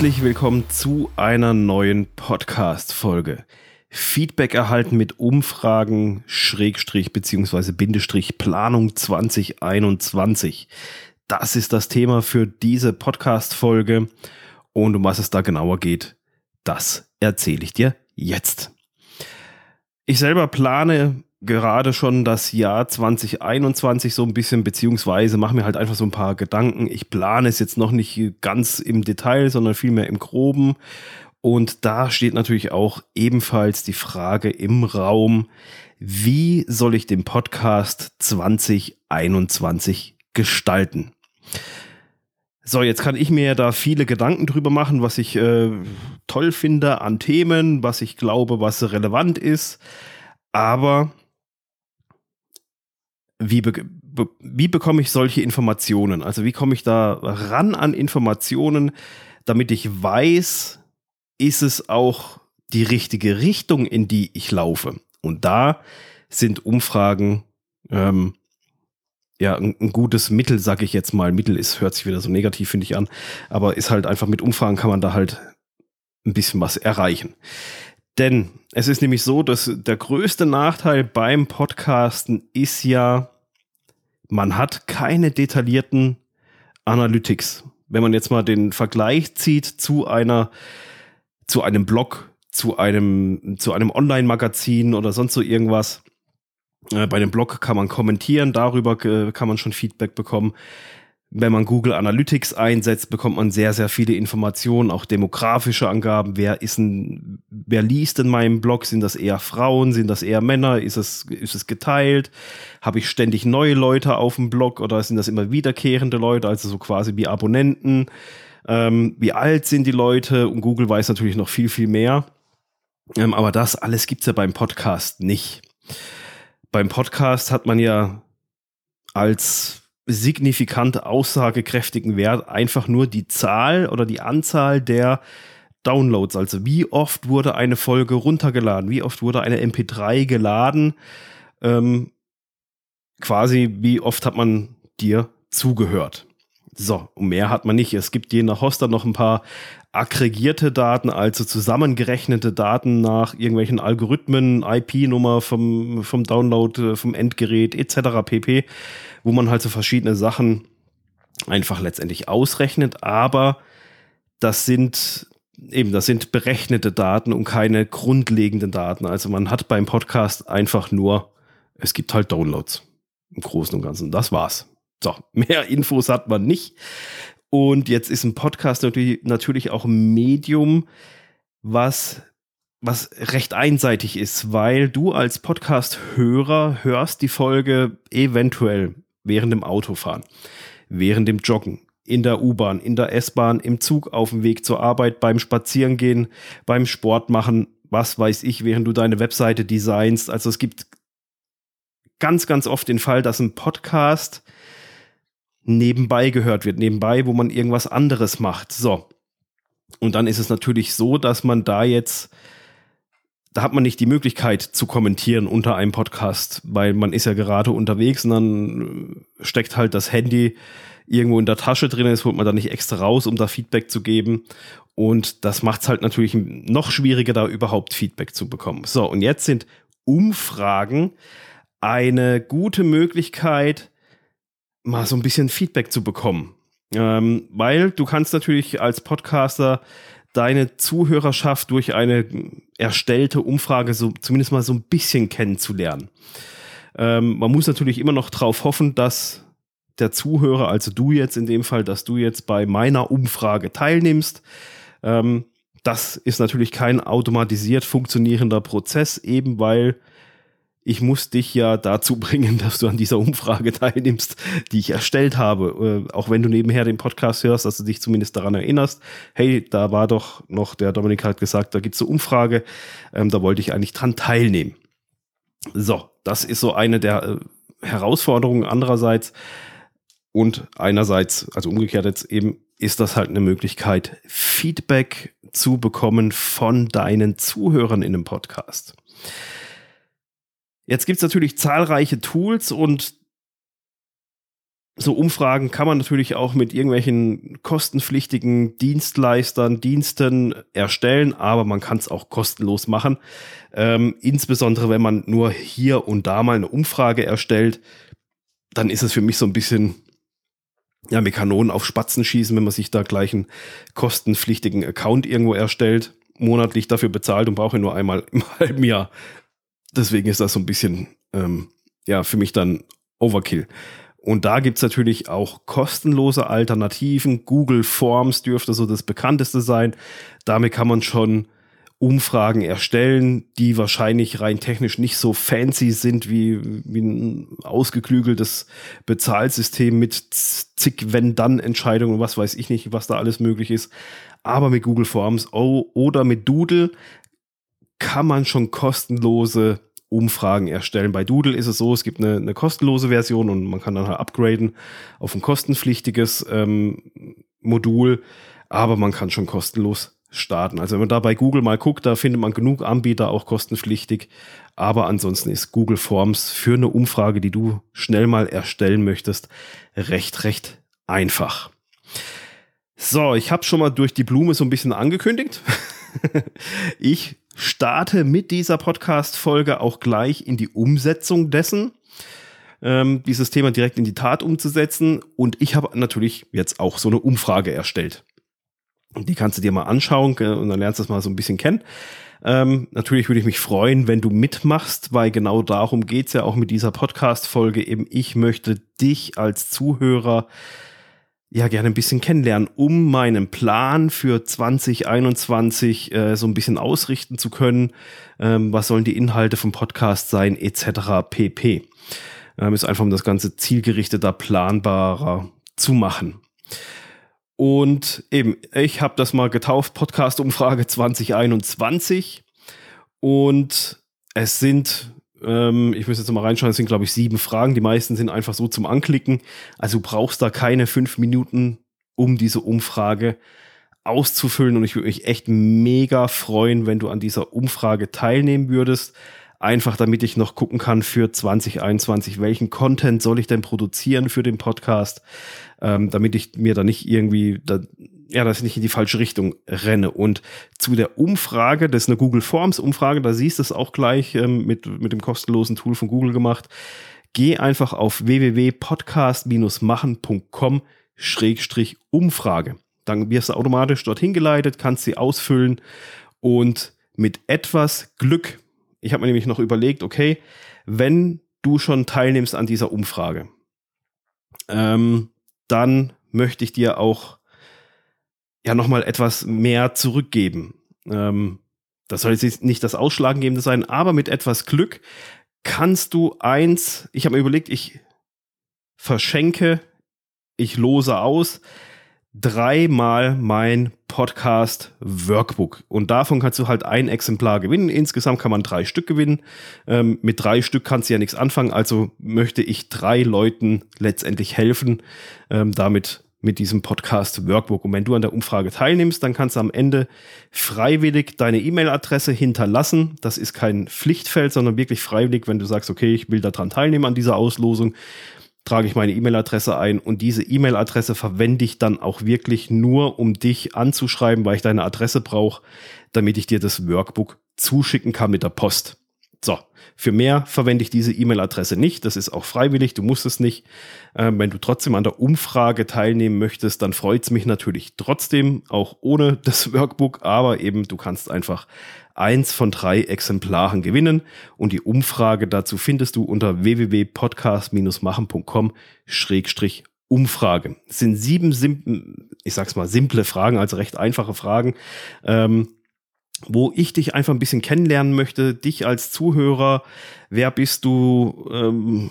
Herzlich willkommen zu einer neuen Podcast-Folge. Feedback erhalten mit Umfragen, Schrägstrich beziehungsweise Bindestrich Planung 2021. Das ist das Thema für diese Podcast-Folge. Und um was es da genauer geht, das erzähle ich dir jetzt. Ich selber plane gerade schon das Jahr 2021 so ein bisschen, beziehungsweise mache mir halt einfach so ein paar Gedanken. Ich plane es jetzt noch nicht ganz im Detail, sondern vielmehr im Groben. Und da steht natürlich auch ebenfalls die Frage im Raum, wie soll ich den Podcast 2021 gestalten? So, jetzt kann ich mir da viele Gedanken drüber machen, was ich äh, toll finde an Themen, was ich glaube, was relevant ist. Aber wie, be wie bekomme ich solche Informationen? Also wie komme ich da ran an Informationen, damit ich weiß, ist es auch die richtige Richtung, in die ich laufe? Und da sind Umfragen ähm, ja ein, ein, gutes Mittel, sag ich jetzt mal. Mittel ist, hört sich wieder so negativ, finde ich an, aber ist halt einfach mit Umfragen kann man da halt ein bisschen was erreichen. Denn es ist nämlich so, dass der größte Nachteil beim Podcasten ist ja, man hat keine detaillierten Analytics. Wenn man jetzt mal den Vergleich zieht zu einer, zu einem Blog, zu einem, zu einem Online-Magazin oder sonst so irgendwas. Äh, bei dem Blog kann man kommentieren, darüber äh, kann man schon Feedback bekommen wenn man Google Analytics einsetzt, bekommt man sehr, sehr viele Informationen, auch demografische Angaben. Wer ist ein, wer liest in meinem Blog? Sind das eher Frauen? Sind das eher Männer? Ist es, ist es geteilt? Habe ich ständig neue Leute auf dem Blog oder sind das immer wiederkehrende Leute, also so quasi wie Abonnenten? Ähm, wie alt sind die Leute? Und Google weiß natürlich noch viel, viel mehr. Ähm, aber das alles gibt's ja beim Podcast nicht. Beim Podcast hat man ja als signifikant aussagekräftigen Wert einfach nur die Zahl oder die Anzahl der Downloads. Also wie oft wurde eine Folge runtergeladen, wie oft wurde eine MP3 geladen, ähm, quasi wie oft hat man dir zugehört. So, und mehr hat man nicht. Es gibt je nach Hoster noch ein paar aggregierte Daten, also zusammengerechnete Daten nach irgendwelchen Algorithmen, IP-Nummer vom, vom Download, äh, vom Endgerät etc. pp wo man halt so verschiedene Sachen einfach letztendlich ausrechnet, aber das sind eben, das sind berechnete Daten und keine grundlegenden Daten. Also man hat beim Podcast einfach nur, es gibt halt Downloads im Großen und Ganzen. Das war's. So, mehr Infos hat man nicht. Und jetzt ist ein Podcast natürlich, natürlich auch ein Medium, was, was recht einseitig ist, weil du als Podcast-Hörer hörst die Folge eventuell während dem Autofahren, während dem Joggen, in der U-Bahn, in der S-Bahn, im Zug auf dem Weg zur Arbeit, beim Spazierengehen, beim Sport machen, was weiß ich, während du deine Webseite designst. Also es gibt ganz, ganz oft den Fall, dass ein Podcast nebenbei gehört wird, nebenbei, wo man irgendwas anderes macht. So. Und dann ist es natürlich so, dass man da jetzt da hat man nicht die Möglichkeit zu kommentieren unter einem Podcast, weil man ist ja gerade unterwegs und dann steckt halt das Handy irgendwo in der Tasche drin, das holt man dann nicht extra raus, um da Feedback zu geben. Und das macht es halt natürlich noch schwieriger, da überhaupt Feedback zu bekommen. So, und jetzt sind Umfragen eine gute Möglichkeit, mal so ein bisschen Feedback zu bekommen. Ähm, weil du kannst natürlich als Podcaster deine Zuhörerschaft durch eine erstellte Umfrage so zumindest mal so ein bisschen kennenzulernen. Ähm, man muss natürlich immer noch darauf hoffen, dass der Zuhörer, also du jetzt in dem Fall, dass du jetzt bei meiner Umfrage teilnimmst. Ähm, das ist natürlich kein automatisiert funktionierender Prozess, eben weil ich muss dich ja dazu bringen, dass du an dieser Umfrage teilnimmst, die ich erstellt habe. Äh, auch wenn du nebenher den Podcast hörst, dass du dich zumindest daran erinnerst, hey, da war doch noch, der Dominik hat gesagt, da gibt es eine Umfrage, ähm, da wollte ich eigentlich dran teilnehmen. So, das ist so eine der äh, Herausforderungen andererseits. Und einerseits, also umgekehrt jetzt eben, ist das halt eine Möglichkeit, Feedback zu bekommen von deinen Zuhörern in einem Podcast. Jetzt gibt es natürlich zahlreiche Tools und so Umfragen kann man natürlich auch mit irgendwelchen kostenpflichtigen Dienstleistern, Diensten erstellen, aber man kann es auch kostenlos machen. Ähm, insbesondere wenn man nur hier und da mal eine Umfrage erstellt, dann ist es für mich so ein bisschen ja, mit Kanonen auf Spatzen schießen, wenn man sich da gleich einen kostenpflichtigen Account irgendwo erstellt, monatlich dafür bezahlt und brauche nur einmal im halben Jahr. Deswegen ist das so ein bisschen, ähm, ja, für mich dann Overkill. Und da gibt's natürlich auch kostenlose Alternativen. Google Forms dürfte so das bekannteste sein. Damit kann man schon Umfragen erstellen, die wahrscheinlich rein technisch nicht so fancy sind wie, wie ein ausgeklügeltes Bezahlsystem mit zig Wenn-Dann-Entscheidungen und was weiß ich nicht, was da alles möglich ist. Aber mit Google Forms oder mit Doodle kann man schon kostenlose Umfragen erstellen. Bei Doodle ist es so, es gibt eine, eine kostenlose Version und man kann dann halt upgraden auf ein kostenpflichtiges ähm, Modul, aber man kann schon kostenlos starten. Also wenn man da bei Google mal guckt, da findet man genug Anbieter auch kostenpflichtig, aber ansonsten ist Google Forms für eine Umfrage, die du schnell mal erstellen möchtest, recht, recht einfach. So, ich habe schon mal durch die Blume so ein bisschen angekündigt. ich starte mit dieser Podcast-Folge auch gleich in die Umsetzung dessen, ähm, dieses Thema direkt in die Tat umzusetzen. Und ich habe natürlich jetzt auch so eine Umfrage erstellt. Die kannst du dir mal anschauen und dann lernst du das mal so ein bisschen kennen. Ähm, natürlich würde ich mich freuen, wenn du mitmachst, weil genau darum geht's ja auch mit dieser Podcast-Folge. Eben, ich möchte dich als Zuhörer ja gerne ein bisschen kennenlernen, um meinen Plan für 2021 äh, so ein bisschen ausrichten zu können. Ähm, was sollen die Inhalte vom Podcast sein, etc. pp. Ähm, ist einfach um das Ganze zielgerichteter, planbarer zu machen. Und eben, ich habe das mal getauft, Podcast-Umfrage 2021. Und es sind ähm, ich muss jetzt mal reinschauen, es sind, glaube ich, sieben Fragen. Die meisten sind einfach so zum Anklicken. Also du brauchst da keine fünf Minuten, um diese Umfrage auszufüllen. Und ich würde mich echt mega freuen, wenn du an dieser Umfrage teilnehmen würdest. Einfach damit ich noch gucken kann für 2021, welchen Content soll ich denn produzieren für den Podcast, ähm, damit ich mir da nicht irgendwie da ja, dass ich nicht in die falsche Richtung renne. Und zu der Umfrage, das ist eine Google Forms Umfrage, da siehst du es auch gleich ähm, mit, mit dem kostenlosen Tool von Google gemacht. Geh einfach auf www.podcast-machen.com Schrägstrich Umfrage. Dann wirst du automatisch dorthin geleitet, kannst sie ausfüllen und mit etwas Glück, ich habe mir nämlich noch überlegt, okay, wenn du schon teilnimmst an dieser Umfrage, ähm, dann möchte ich dir auch ja nochmal etwas mehr zurückgeben. Ähm, das soll jetzt nicht das Ausschlaggebende sein, aber mit etwas Glück kannst du eins, ich habe mir überlegt, ich verschenke, ich lose aus, dreimal mein Podcast Workbook. Und davon kannst du halt ein Exemplar gewinnen. Insgesamt kann man drei Stück gewinnen. Ähm, mit drei Stück kannst du ja nichts anfangen. Also möchte ich drei Leuten letztendlich helfen, ähm, damit mit diesem Podcast Workbook. Und wenn du an der Umfrage teilnimmst, dann kannst du am Ende freiwillig deine E-Mail-Adresse hinterlassen. Das ist kein Pflichtfeld, sondern wirklich freiwillig, wenn du sagst, okay, ich will daran teilnehmen an dieser Auslosung, trage ich meine E-Mail-Adresse ein und diese E-Mail-Adresse verwende ich dann auch wirklich nur, um dich anzuschreiben, weil ich deine Adresse brauche, damit ich dir das Workbook zuschicken kann mit der Post. So, für mehr verwende ich diese E-Mail-Adresse nicht. Das ist auch freiwillig, du musst es nicht. Ähm, wenn du trotzdem an der Umfrage teilnehmen möchtest, dann freut es mich natürlich trotzdem, auch ohne das Workbook. Aber eben, du kannst einfach eins von drei Exemplaren gewinnen. Und die Umfrage dazu findest du unter www.podcast-machen.com Umfrage. Es sind sieben, sim ich sag's mal, simple Fragen, also recht einfache Fragen. Ähm, wo ich dich einfach ein bisschen kennenlernen möchte, dich als Zuhörer, wer bist du, ähm,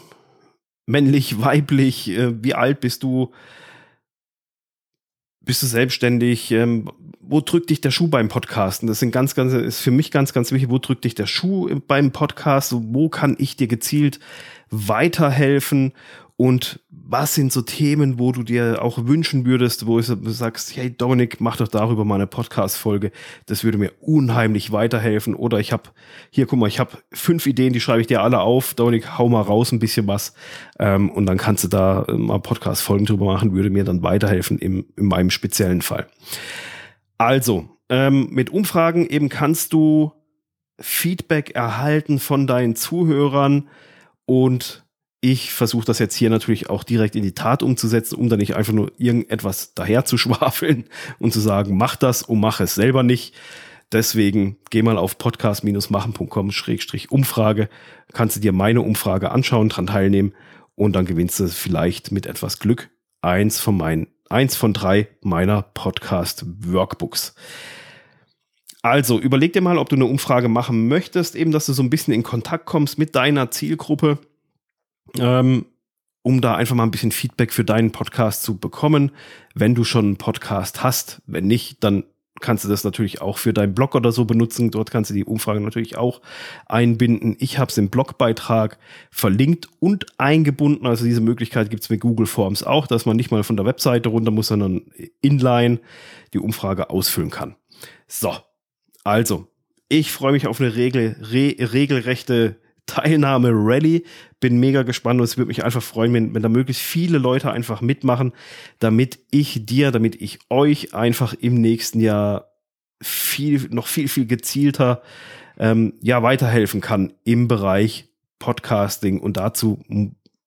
männlich, weiblich, äh, wie alt bist du, bist du selbstständig, ähm, wo drückt dich der Schuh beim Podcasten? Das sind ganz, ganz, ist für mich ganz, ganz wichtig, wo drückt dich der Schuh beim Podcast, wo kann ich dir gezielt weiterhelfen und was sind so Themen, wo du dir auch wünschen würdest, wo du sagst, hey Dominik, mach doch darüber mal eine Podcast-Folge. Das würde mir unheimlich weiterhelfen. Oder ich habe, hier, guck mal, ich habe fünf Ideen, die schreibe ich dir alle auf. Dominik, hau mal raus ein bisschen was. Ähm, und dann kannst du da äh, mal Podcast-Folgen drüber machen, würde mir dann weiterhelfen im, in meinem speziellen Fall. Also, ähm, mit Umfragen eben kannst du Feedback erhalten von deinen Zuhörern und ich versuche das jetzt hier natürlich auch direkt in die Tat umzusetzen, um da nicht einfach nur irgendetwas daher zu schwafeln und zu sagen, mach das und mach es selber nicht. Deswegen geh mal auf podcast-machen.com-umfrage, kannst du dir meine Umfrage anschauen, dran teilnehmen und dann gewinnst du vielleicht mit etwas Glück eins von meinen, eins von drei meiner Podcast-Workbooks. Also überleg dir mal, ob du eine Umfrage machen möchtest, eben, dass du so ein bisschen in Kontakt kommst mit deiner Zielgruppe ähm, um da einfach mal ein bisschen Feedback für deinen Podcast zu bekommen. Wenn du schon einen Podcast hast, wenn nicht, dann kannst du das natürlich auch für deinen Blog oder so benutzen. Dort kannst du die Umfrage natürlich auch einbinden. Ich habe es im Blogbeitrag verlinkt und eingebunden. Also diese Möglichkeit gibt es mit Google Forms auch, dass man nicht mal von der Webseite runter muss, sondern inline die Umfrage ausfüllen kann. So, also, ich freue mich auf eine regel, re, regelrechte Teilnahme Rally. Bin mega gespannt und es würde mich einfach freuen, wenn, wenn da möglichst viele Leute einfach mitmachen, damit ich dir, damit ich euch einfach im nächsten Jahr viel, noch viel, viel gezielter ähm, ja, weiterhelfen kann im Bereich Podcasting. Und dazu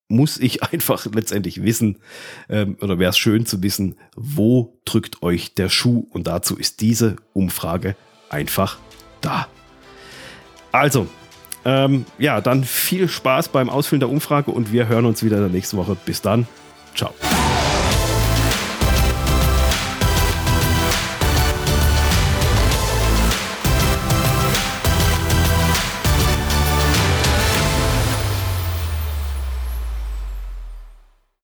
muss ich einfach letztendlich wissen, ähm, oder wäre es schön zu wissen, wo drückt euch der Schuh? Und dazu ist diese Umfrage einfach da. Also, ähm, ja, dann viel Spaß beim Ausfüllen der Umfrage und wir hören uns wieder in der nächsten Woche. Bis dann. Ciao.